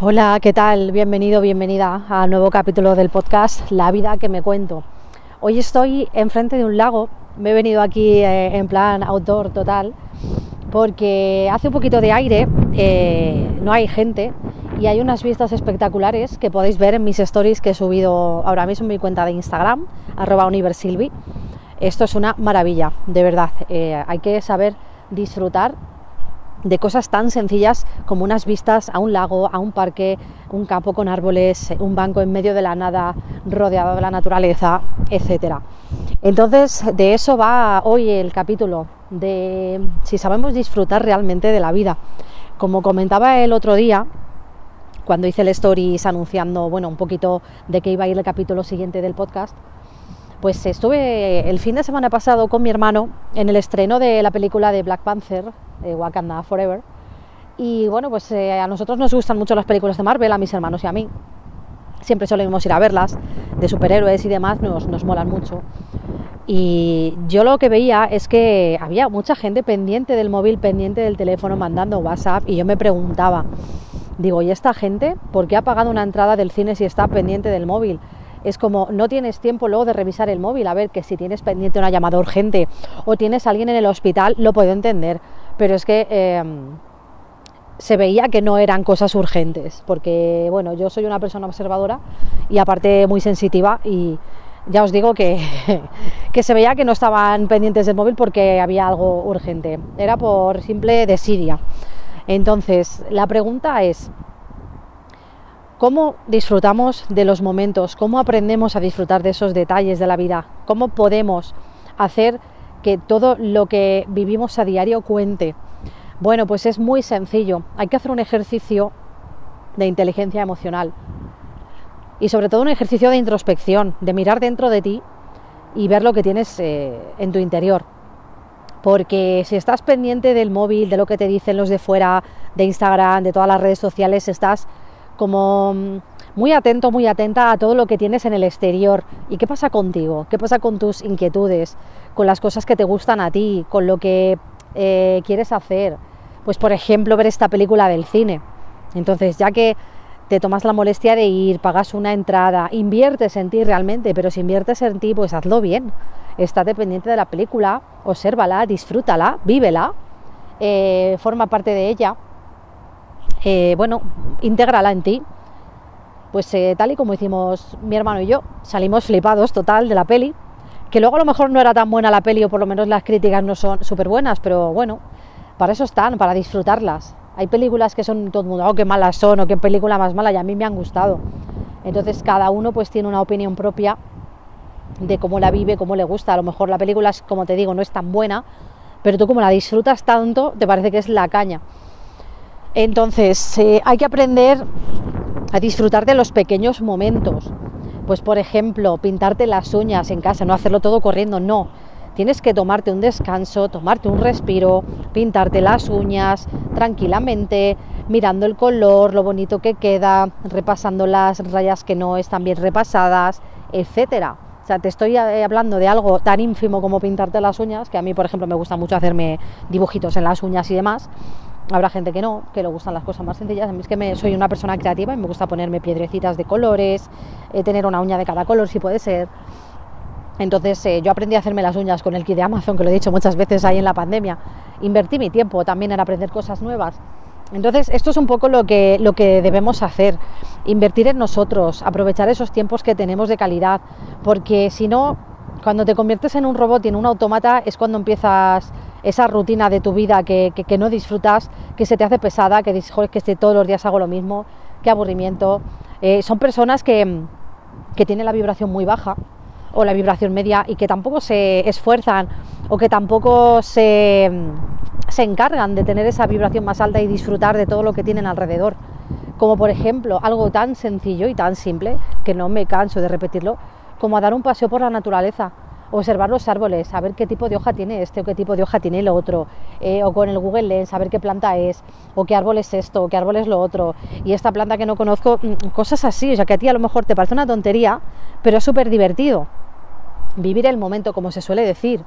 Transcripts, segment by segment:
Hola, ¿qué tal? Bienvenido, bienvenida al nuevo capítulo del podcast La vida que me cuento. Hoy estoy enfrente de un lago, me he venido aquí eh, en plan outdoor total, porque hace un poquito de aire, eh, no hay gente y hay unas vistas espectaculares que podéis ver en mis stories que he subido ahora mismo en mi cuenta de Instagram, arroba universilvi. Esto es una maravilla, de verdad. Eh, hay que saber disfrutar de cosas tan sencillas como unas vistas a un lago, a un parque, un campo con árboles, un banco en medio de la nada, rodeado de la naturaleza, etcétera. Entonces, de eso va hoy el capítulo, de si sabemos disfrutar realmente de la vida. Como comentaba el otro día, cuando hice el stories anunciando, bueno, un poquito de qué iba a ir el capítulo siguiente del podcast, pues estuve el fin de semana pasado con mi hermano en el estreno de la película de Black Panther, eh, Wakanda Forever. Y bueno, pues eh, a nosotros nos gustan mucho las películas de Marvel, a mis hermanos y a mí. Siempre solemos ir a verlas, de superhéroes y demás, nos, nos molan mucho. Y yo lo que veía es que había mucha gente pendiente del móvil, pendiente del teléfono, mandando WhatsApp, y yo me preguntaba, digo, ¿y esta gente por qué ha pagado una entrada del cine si está pendiente del móvil? Es como no tienes tiempo luego de revisar el móvil, a ver que si tienes pendiente una llamada urgente o tienes a alguien en el hospital, lo puedo entender, pero es que em, se veía que no eran cosas urgentes, porque bueno, yo soy una persona observadora y aparte muy sensitiva y ya os digo que, que se veía que no estaban pendientes del móvil porque había algo urgente, era por simple desidia. Entonces, la pregunta es, ¿cómo disfrutamos de los momentos? ¿Cómo aprendemos a disfrutar de esos detalles de la vida? ¿Cómo podemos hacer que todo lo que vivimos a diario cuente? Bueno, pues es muy sencillo. Hay que hacer un ejercicio de inteligencia emocional y sobre todo un ejercicio de introspección, de mirar dentro de ti y ver lo que tienes eh, en tu interior. Porque si estás pendiente del móvil, de lo que te dicen los de fuera, de Instagram, de todas las redes sociales, estás como mm, muy atento, muy atenta a todo lo que tienes en el exterior. ¿Y qué pasa contigo? ¿Qué pasa con tus inquietudes? Con las cosas que te gustan a ti, con lo que eh, quieres hacer. Pues por ejemplo, ver esta película del cine. Entonces, ya que te tomas la molestia de ir, pagas una entrada, inviertes en ti realmente, pero si inviertes en ti, pues hazlo bien. Está dependiente de la película, obsérvala, disfrútala, vívela, eh, forma parte de ella. Eh, bueno, intégrala en ti. Pues eh, tal y como hicimos mi hermano y yo, salimos flipados total de la peli, que luego a lo mejor no era tan buena la peli o por lo menos las críticas no son súper buenas, pero bueno, para eso están, para disfrutarlas. Hay películas que son todo el mundo, oh, qué malas son o qué película más mala y a mí me han gustado. Entonces cada uno pues tiene una opinión propia de cómo la vive, cómo le gusta. A lo mejor la película, como te digo, no es tan buena, pero tú como la disfrutas tanto, te parece que es la caña. Entonces eh, hay que aprender a disfrutar de los pequeños momentos. Pues por ejemplo, pintarte las uñas en casa, no hacerlo todo corriendo, no Tienes que tomarte un descanso, tomarte un respiro, pintarte las uñas tranquilamente, mirando el color, lo bonito que queda, repasando las rayas que no están bien repasadas, etcétera. O sea, te estoy eh, hablando de algo tan ínfimo como pintarte las uñas, que a mí, por ejemplo, me gusta mucho hacerme dibujitos en las uñas y demás. Habrá gente que no, que le gustan las cosas más sencillas. A mí es que me, soy una persona creativa y me gusta ponerme piedrecitas de colores, eh, tener una uña de cada color si puede ser. Entonces eh, yo aprendí a hacerme las uñas con el kit de Amazon, que lo he dicho muchas veces ahí en la pandemia. Invertí mi tiempo también en aprender cosas nuevas. Entonces esto es un poco lo que, lo que debemos hacer, invertir en nosotros, aprovechar esos tiempos que tenemos de calidad, porque si no, cuando te conviertes en un robot y en un automata es cuando empiezas esa rutina de tu vida que, no disfrutas, que se te hace pesada, que dices, joder, que todos los días hago lo mismo, qué aburrimiento. Eh, son personas que, que tienen la vibración muy baja, o la vibración media y que tampoco se esfuerzan o que tampoco se, se encargan de tener esa vibración más alta y disfrutar de todo lo que tienen alrededor. Como por ejemplo algo tan sencillo y tan simple, que no me canso de repetirlo, como dar un paseo por la naturaleza, observar los árboles, saber qué tipo de hoja tiene este o qué tipo de hoja tiene el otro, eh, o con el Google Lens saber qué planta es, o qué árbol es esto, o qué árbol es lo otro, y esta planta que no conozco, mm, cosas así, o sea que a ti a lo mejor te parece una tontería, pero es súper divertido. Vivir el momento, como se suele decir.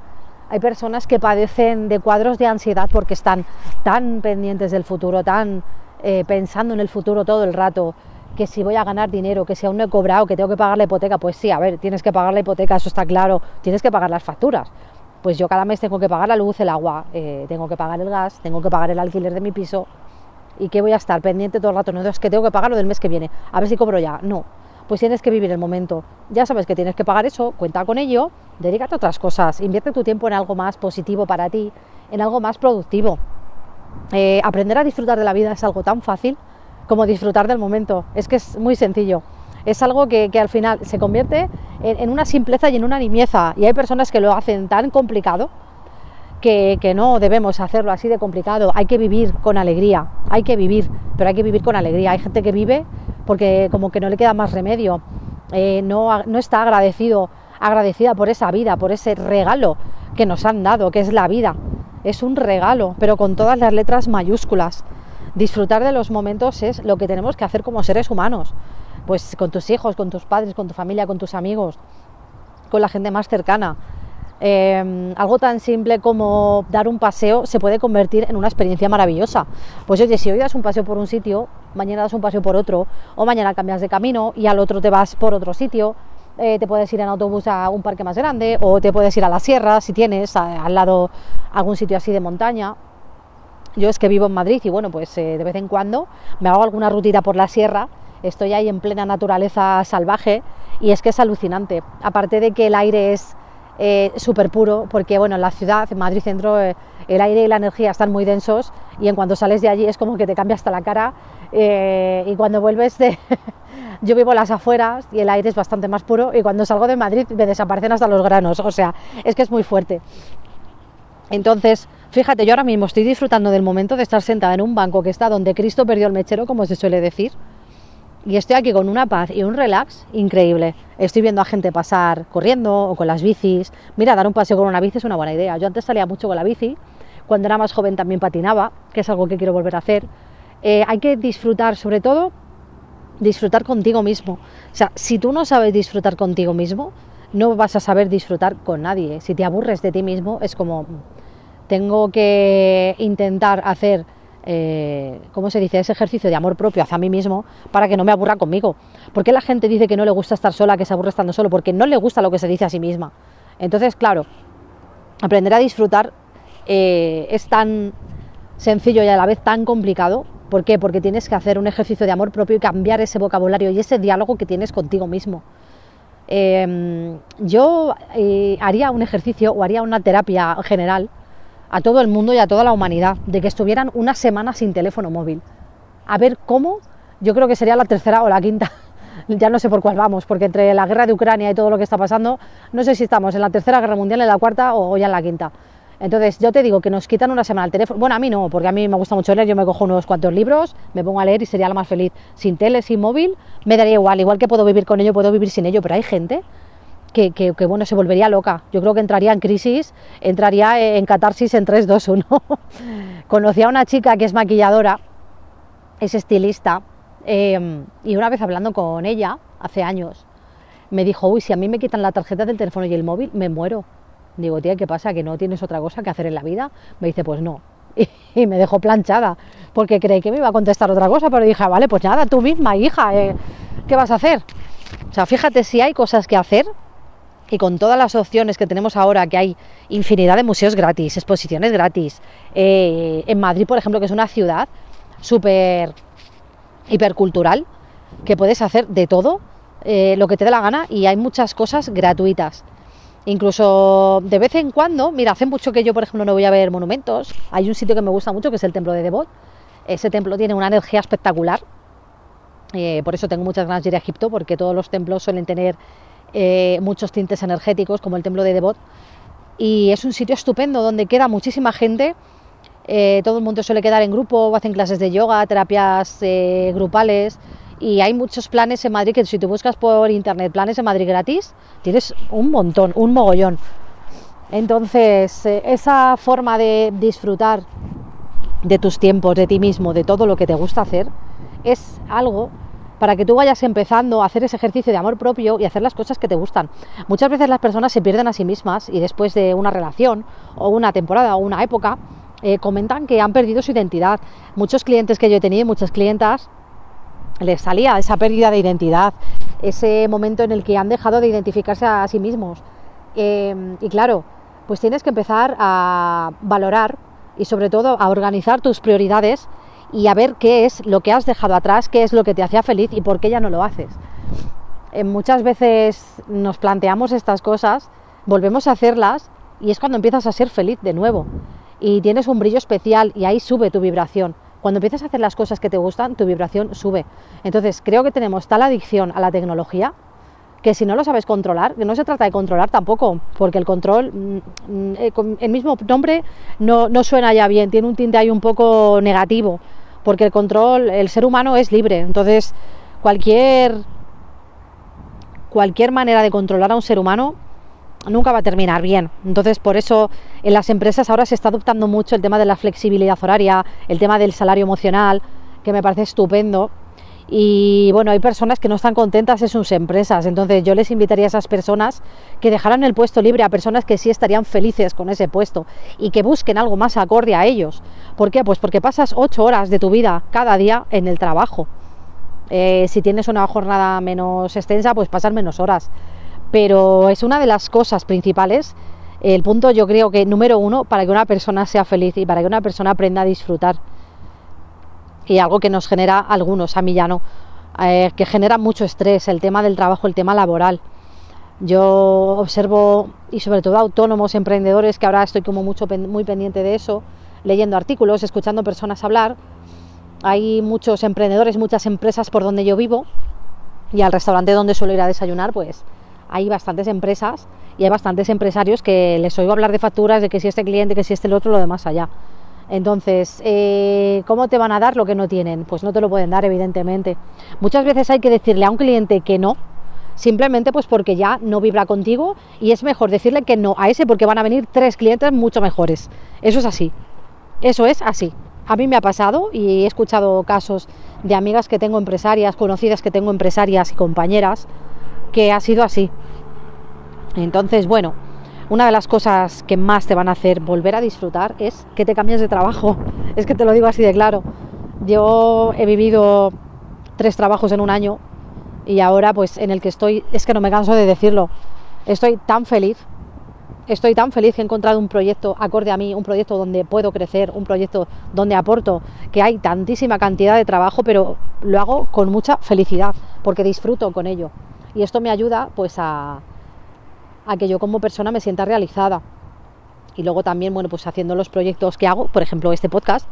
Hay personas que padecen de cuadros de ansiedad porque están tan pendientes del futuro, tan eh, pensando en el futuro todo el rato, que si voy a ganar dinero, que si aún no he cobrado, que tengo que pagar la hipoteca, pues sí, a ver, tienes que pagar la hipoteca, eso está claro, tienes que pagar las facturas. Pues yo cada mes tengo que pagar la luz, el agua, eh, tengo que pagar el gas, tengo que pagar el alquiler de mi piso y que voy a estar pendiente todo el rato, no es que tengo que pagar lo del mes que viene, a ver si cobro ya, no, pues tienes que vivir el momento. Ya sabes que tienes que pagar eso, cuenta con ello, dedícate a otras cosas, invierte tu tiempo en algo más positivo para ti, en algo más productivo. Eh, aprender a disfrutar de la vida es algo tan fácil como disfrutar del momento. Es que es muy sencillo. Es algo que, al final se convierte en, una simpleza y en una nimieza. Y hay personas que lo hacen tan complicado que, que, no debemos hacerlo así de complicado. Hay que vivir con alegría. Hay que vivir, pero hay que vivir con alegría. Hay gente que vive porque como que no le queda más remedio. Eh, no, no está agradecido, agradecida por esa vida, por ese regalo que nos han dado, que es la vida. Es un regalo, pero con todas las letras mayúsculas. Disfrutar de los momentos es lo que tenemos que hacer como seres humanos. Pues con tus hijos, con tus padres, con tu familia, con tus amigos, con la gente más cercana. Em, algo tan simple como dar un paseo se puede convertir en una experiencia maravillosa. Pues oye, si hoy das un paseo por un sitio, mañana das un paseo por otro, o mañana cambias de camino y al otro te vas por otro sitio, eh, te puedes ir en autobús a un parque más grande, o te puedes ir a la sierra si tienes al lado algún sitio así de montaña. Yo es que vivo en Madrid y bueno, pues eh, de vez en cuando me hago alguna rutita por la sierra, estoy ahí en plena naturaleza salvaje y es que es alucinante. Aparte de que el aire es eh, súper puro, porque bueno, en la ciudad, en Madrid Centro, eh, el aire y la energía están muy densos y en cuanto sales de allí es como que te cambia hasta la cara eh, y cuando vuelves de... Yo vivo las afueras y el aire es bastante más puro y cuando salgo de Madrid me desaparecen hasta los granos, o sea, es que es muy fuerte. Entonces, fíjate, yo ahora mismo estoy disfrutando del momento de estar sentada en un banco que está donde Cristo perdió el mechero, como se suele decir, y estoy aquí con una paz y un relax increíble. Estoy viendo a gente pasar corriendo o con las bicis. Mira, dar un paseo con una bici es una buena idea. Yo antes salía mucho con la bici, cuando era más joven también patinaba, que es algo que quiero volver a hacer. Eh, hay que disfrutar, sobre todo, disfrutar contigo mismo. O sea, si tú no sabes disfrutar contigo mismo, no vas a saber disfrutar con nadie. Si te aburres de ti mismo, es como, tengo que intentar hacer eh, ¿cómo se dice?, ese ejercicio de amor propio hacia mí mismo para que no me aburra conmigo. ¿Por qué la gente dice que no le gusta estar sola, que se aburre estando solo? Porque no le gusta lo que se dice a sí misma. Entonces, claro, aprender a disfrutar eh, es tan sencillo y a la vez tan complicado. ¿Por qué? Porque tienes que hacer un ejercicio de amor propio y cambiar ese vocabulario y ese diálogo que tienes contigo mismo. Eh, yo haría un ejercicio o haría una terapia general a todo el mundo y a toda la humanidad de que estuvieran una semana sin teléfono móvil. A ver cómo, yo creo que sería la tercera o la quinta, ya no sé por cuál vamos, porque entre la guerra de Ucrania y todo lo que está pasando, no sé si estamos en la tercera guerra mundial, en la cuarta o ya en la quinta. Entonces, yo te digo que nos quitan una semana el teléfono. Bueno, a mí no, porque a mí me gusta mucho leer. Yo me cojo unos cuantos libros, me pongo a leer y sería la más feliz. Sin tele, sin móvil, me daría igual. Igual que puedo vivir con ello, puedo vivir sin ello. Pero hay gente que, bueno, se volvería loca. Yo creo que entraría en crisis, entraría en catarsis en 3, 2, 1. Conocí a una chica que es maquilladora, es estilista, em, y una vez hablando con ella, hace años, me dijo, uy, si a mí me quitan la tarjeta del teléfono y el móvil, me muero. Digo, tía, ¿qué pasa? ¿Que no tienes otra cosa que hacer en la vida? Me dice, pues no. Y, me dejó planchada, porque creí que me iba a contestar otra cosa, pero dije, vale, pues nada, tú misma, hija, eh, ¿qué vas a hacer? O sea, fíjate si hay cosas que hacer y con todas las opciones que tenemos ahora, que hay infinidad de museos gratis, exposiciones gratis, eh, en Madrid, por ejemplo, que es una ciudad súper hipercultural, que puedes hacer de todo, eh, lo que te dé la gana, y hay muchas cosas gratuitas. Incluso de vez en cuando, mira, hace mucho que yo, por ejemplo, no voy a ver monumentos. Hay un sitio que me gusta mucho, que es el Templo de Devot. Ese templo tiene una energía espectacular. Eh, por eso tengo muchas ganas de ir a Egipto, porque todos los templos suelen tener eh, muchos tintes energéticos, como el templo de Devot. Y es un sitio estupendo donde queda muchísima gente. Eh, todo el mundo suele quedar en grupo, hacen clases de yoga, terapias eh, grupales. Y hay muchos planes en Madrid que si tú buscas por internet planes en Madrid gratis, tienes un montón, un mogollón. Entonces, esa forma de disfrutar de tus tiempos, de ti mismo, de todo lo que te gusta hacer, es algo para que tú vayas empezando a hacer ese ejercicio de amor propio y hacer las cosas que te gustan. Muchas veces las personas se pierden a sí mismas y después de una relación o una temporada o una época eh, comentan que han perdido su identidad. Muchos clientes que yo he tenido, muchas clientas, les salía esa pérdida de identidad, ese momento en el que han dejado de identificarse a sí mismos. Em, y claro, pues tienes que empezar a valorar y sobre todo a organizar tus prioridades y a ver qué es lo que has dejado atrás, qué es lo que te hacía feliz y por qué ya no lo haces. Eh, muchas veces nos planteamos estas cosas, volvemos a hacerlas y es cuando empiezas a ser feliz de nuevo y tienes un brillo especial y ahí sube tu vibración. Cuando empiezas a hacer las cosas que te gustan, tu vibración sube. Entonces creo que tenemos tal adicción a la tecnología que si no lo sabes controlar, que no se trata de controlar tampoco, porque el control, mm, mm, eh, el mismo nombre no, no suena ya bien, tiene un tinte ahí un poco negativo, porque el control, el ser humano es libre, entonces cualquier, cualquier manera de controlar a un ser humano nunca va a terminar bien. Entonces, por eso en las empresas ahora se está adoptando mucho el tema de la flexibilidad horaria, el tema del salario emocional, que me parece estupendo. Y bueno, hay personas que no están contentas en sus empresas, entonces yo les invitaría a esas personas que dejaran el puesto libre a personas que sí estarían felices con ese puesto y que busquen algo más acorde a ellos. ¿Por qué? Pues porque pasas ocho horas de tu vida cada día en el trabajo. Eh, si tienes una jornada menos extensa, pues pasar menos horas pero es una de las cosas principales, el punto yo creo que número uno para que una persona sea feliz y para que una persona aprenda a disfrutar. Y algo que nos genera algunos, a mí ya no, eh, que genera mucho estrés, el tema del trabajo, el tema laboral. Yo observo, y sobre todo autónomos, emprendedores, que ahora estoy como mucho, muy pendiente de eso, leyendo artículos, escuchando personas hablar. Hay muchos emprendedores, muchas empresas por donde yo vivo, y al restaurante donde suelo ir a desayunar, pues hay bastantes empresas y hay bastantes empresarios que les oigo hablar de facturas, de que si este cliente, que si este el otro, lo demás allá. Entonces, eh, ¿cómo te van a dar lo que no tienen? Pues no te lo pueden dar, evidentemente. Muchas veces hay que decirle a un cliente que no, simplemente pues porque ya no vibra contigo y es mejor decirle que no a ese porque van a venir tres clientes mucho mejores. Eso es así. Eso es así. A mí me ha pasado y he escuchado casos de amigas que tengo empresarias, conocidas que tengo empresarias y compañeras, que ha sido así. Entonces, bueno, una de las cosas que más te van a hacer volver a disfrutar es que te cambies de trabajo. Es que te lo digo así de claro. Yo he vivido tres trabajos en un año y ahora pues en el que estoy, es que no me canso de decirlo, estoy tan feliz, estoy tan feliz que he encontrado un proyecto acorde a mí, un proyecto donde puedo crecer, un proyecto donde aporto, que hay tantísima cantidad de trabajo, pero lo hago con mucha felicidad, porque disfruto con ello y esto me ayuda pues a, a que yo como persona me sienta realizada. Y luego también, bueno, pues haciendo los proyectos que hago, por ejemplo, este podcast,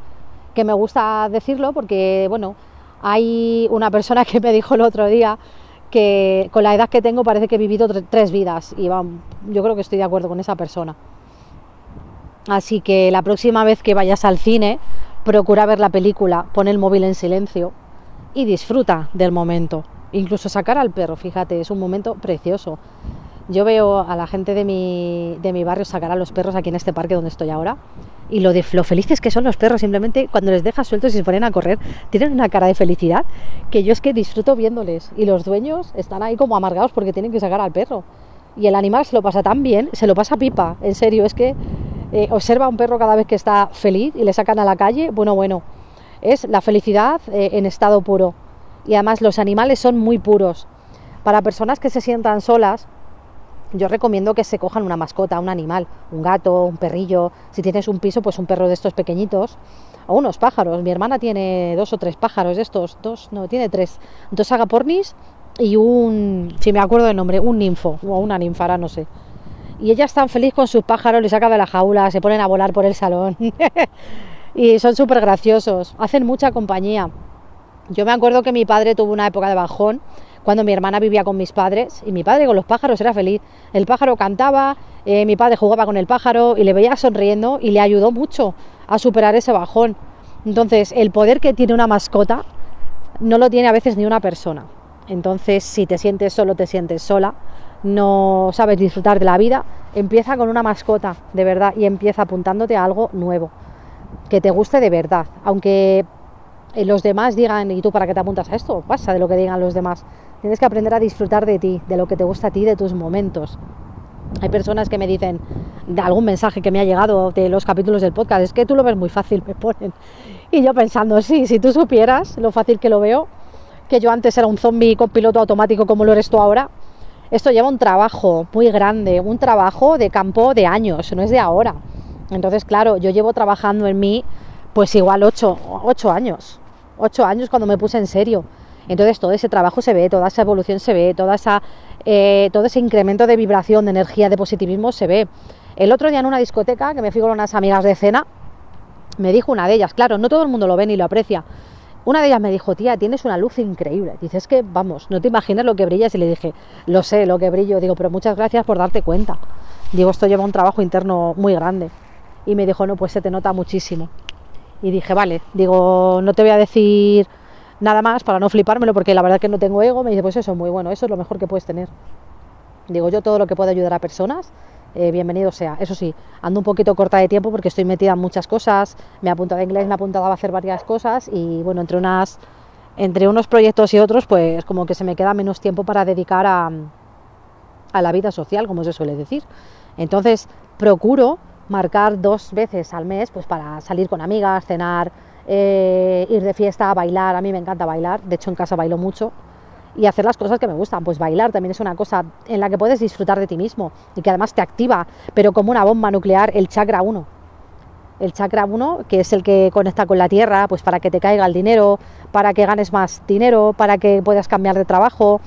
que me gusta decirlo porque, bueno, hay una persona que me dijo el otro día que con la edad que tengo parece que he vivido tres vidas y yo creo que estoy de acuerdo con esa persona. Así que la próxima vez que vayas al cine, procura ver la película, pon el móvil en silencio y disfruta del momento. Incluso sacar al perro, fíjate, es un momento precioso. Yo veo a la gente de mi, de mi barrio sacar a los perros aquí en este parque donde estoy ahora y lo, de, lo felices que son los perros, simplemente cuando les dejas sueltos y se ponen a correr, tienen una cara de felicidad que yo es que disfruto viéndoles y los dueños están ahí como amargados porque tienen que sacar al perro. Y el animal se lo pasa tan bien, se lo pasa pipa, en serio, es que eh, observa a un perro cada vez que está feliz y le sacan a la calle, bueno, bueno, es la felicidad eh, en estado puro y además los animales son muy puros. Para personas que se sientan solas, yo recomiendo que se cojan una mascota, un animal, un gato, un perrillo, si tienes un piso, pues un perro de estos pequeñitos, o unos pájaros. Mi hermana tiene dos o tres pájaros de estos, dos, no, tiene tres, dos agapornis y un, si me acuerdo del nombre, un ninfo, o una ninfara, no sé. Y ella está feliz con sus pájaros, le saca de la jaula, se ponen a volar por el salón. y son súper graciosos, hacen mucha compañía. Yo me acuerdo que mi padre tuvo una época de bajón cuando mi hermana vivía con mis padres y mi padre con los pájaros era feliz. El pájaro cantaba, eh, mi padre jugaba con el pájaro y le veía sonriendo y le ayudó mucho a superar ese bajón. Entonces, el poder que tiene una mascota no lo tiene a veces ni una persona. Entonces, si te sientes solo, te sientes sola, no sabes disfrutar de la vida, empieza con una mascota de verdad y empieza apuntándote a algo nuevo, que te guste de verdad. Aunque los demás digan, ¿y tú para qué te apuntas a esto? Pasa de lo que digan los demás. Tienes que aprender a disfrutar de ti, de lo que te gusta a ti, de tus momentos. Hay personas que me dicen, de algún mensaje que me ha llegado de los capítulos del podcast, es que tú lo ves muy fácil, me ponen. Y yo pensando, sí, si tú supieras lo fácil que lo veo, que yo antes era un zombie con piloto automático como lo eres tú ahora, esto lleva un trabajo muy grande, un trabajo de campo de años, no es de ahora. Entonces, claro, yo llevo trabajando en mí pues igual ocho, ocho años, ocho años cuando me puse en serio. Entonces todo ese trabajo se ve, toda esa evolución se ve, toda esa, eh, todo ese incremento de vibración, de energía, de positivismo se ve. El otro día en una discoteca, que me fui con unas amigas de cena, me dijo una de ellas, claro, no todo el mundo lo ve ni lo aprecia. Una de ellas me dijo, tía, tienes una luz increíble. Dices que, vamos, no te imaginas lo que brillas. Y le dije, lo sé, lo que brillo. Digo, pero muchas gracias por darte cuenta. Digo, esto lleva un trabajo interno muy grande. Y me dijo, no, pues se te nota muchísimo. Y dije, vale, digo, no te voy a decir nada más para no flipármelo, porque la verdad que no tengo ego. Me dice, pues eso, muy bueno, eso es lo mejor que puedes tener. Digo, yo todo lo que puedo ayudar a personas, eh, bienvenido sea. Eso sí, ando un poquito corta de tiempo porque estoy metida en muchas cosas. Me he apuntado a inglés, me he apuntado a hacer varias cosas y bueno, entre unas entre unos proyectos y otros, pues como que se me queda menos tiempo para dedicar a, a la vida social, como se suele decir. Entonces, procuro marcar dos veces al mes pues para salir con amigas, cenar, eh, ir de fiesta, bailar. A mí me encanta bailar, de hecho en casa bailo mucho. Y hacer las cosas que me gustan, pues bailar también es una cosa en la que puedes disfrutar de ti mismo y que además te activa, pero como una bomba nuclear, el chakra 1. El chakra 1, que es el que conecta con la tierra, pues para que te caiga el dinero, para que ganes más dinero, para que puedas cambiar de trabajo,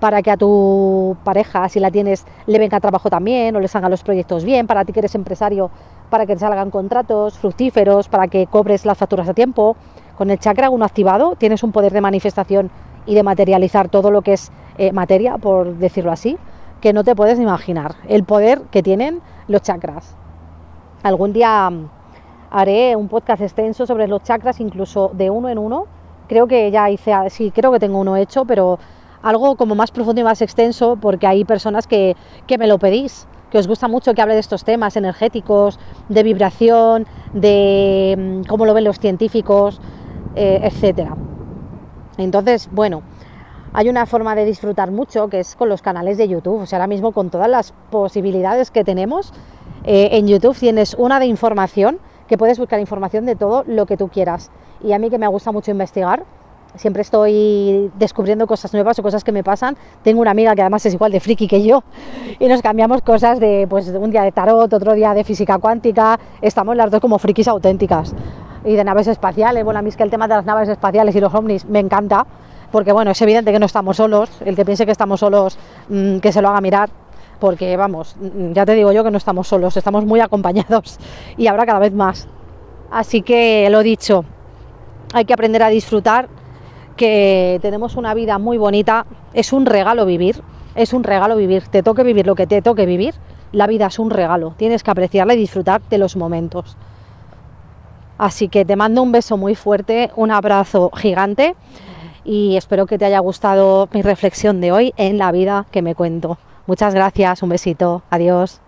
para que a tu pareja, si la tienes, le venga trabajo también o le salgan los proyectos bien, para ti que eres empresario, para que te salgan contratos fructíferos, para que cobres las facturas a tiempo. Con el chakra 1 activado tienes un poder de manifestación y de materializar todo lo que es eh, materia, por decirlo así, que no te puedes imaginar. El poder que tienen los chakras. Algún día mm, haré un podcast extenso sobre los chakras, incluso de uno en uno. Creo que ya hice, sí, creo que tengo uno hecho, pero algo como más profundo y más extenso, porque hay personas que, que me lo pedís, que os gusta mucho que hable de estos temas energéticos, de vibración, de mm, cómo lo ven los científicos, eh, etcétera. Entonces, bueno, hay una forma de disfrutar mucho que es con los canales de YouTube. O sea, ahora mismo con todas las posibilidades que tenemos, eh, en YouTube tienes una de información que puedes buscar información de todo lo que tú quieras. Y a mí que me gusta mucho investigar, siempre estoy descubriendo cosas nuevas o cosas que me pasan. Tengo una amiga que además es igual de friki que yo y nos cambiamos cosas de pues un día de tarot, otro día de física cuántica. Estamos las dos como frikis auténticas y de naves espaciales. Bueno, a mí es que el tema de las naves espaciales y los ovnis me encanta porque bueno, es evidente que no estamos solos. El que piense que estamos solos, mmm, que se lo haga mirar. Porque vamos, mm, ya te digo yo que no estamos solos, estamos muy acompañados y ahora cada vez más. Así que lo dicho, hay que aprender a disfrutar que tenemos una vida muy bonita, es un regalo vivir, es un regalo vivir, te toque vivir lo que te toque vivir, la vida es un regalo, tienes que apreciarla y disfrutar de los momentos. Así que te mando un beso muy fuerte, un abrazo gigante y espero que te haya gustado mi reflexión de hoy en la vida que me cuento. Muchas gracias, un besito, adiós.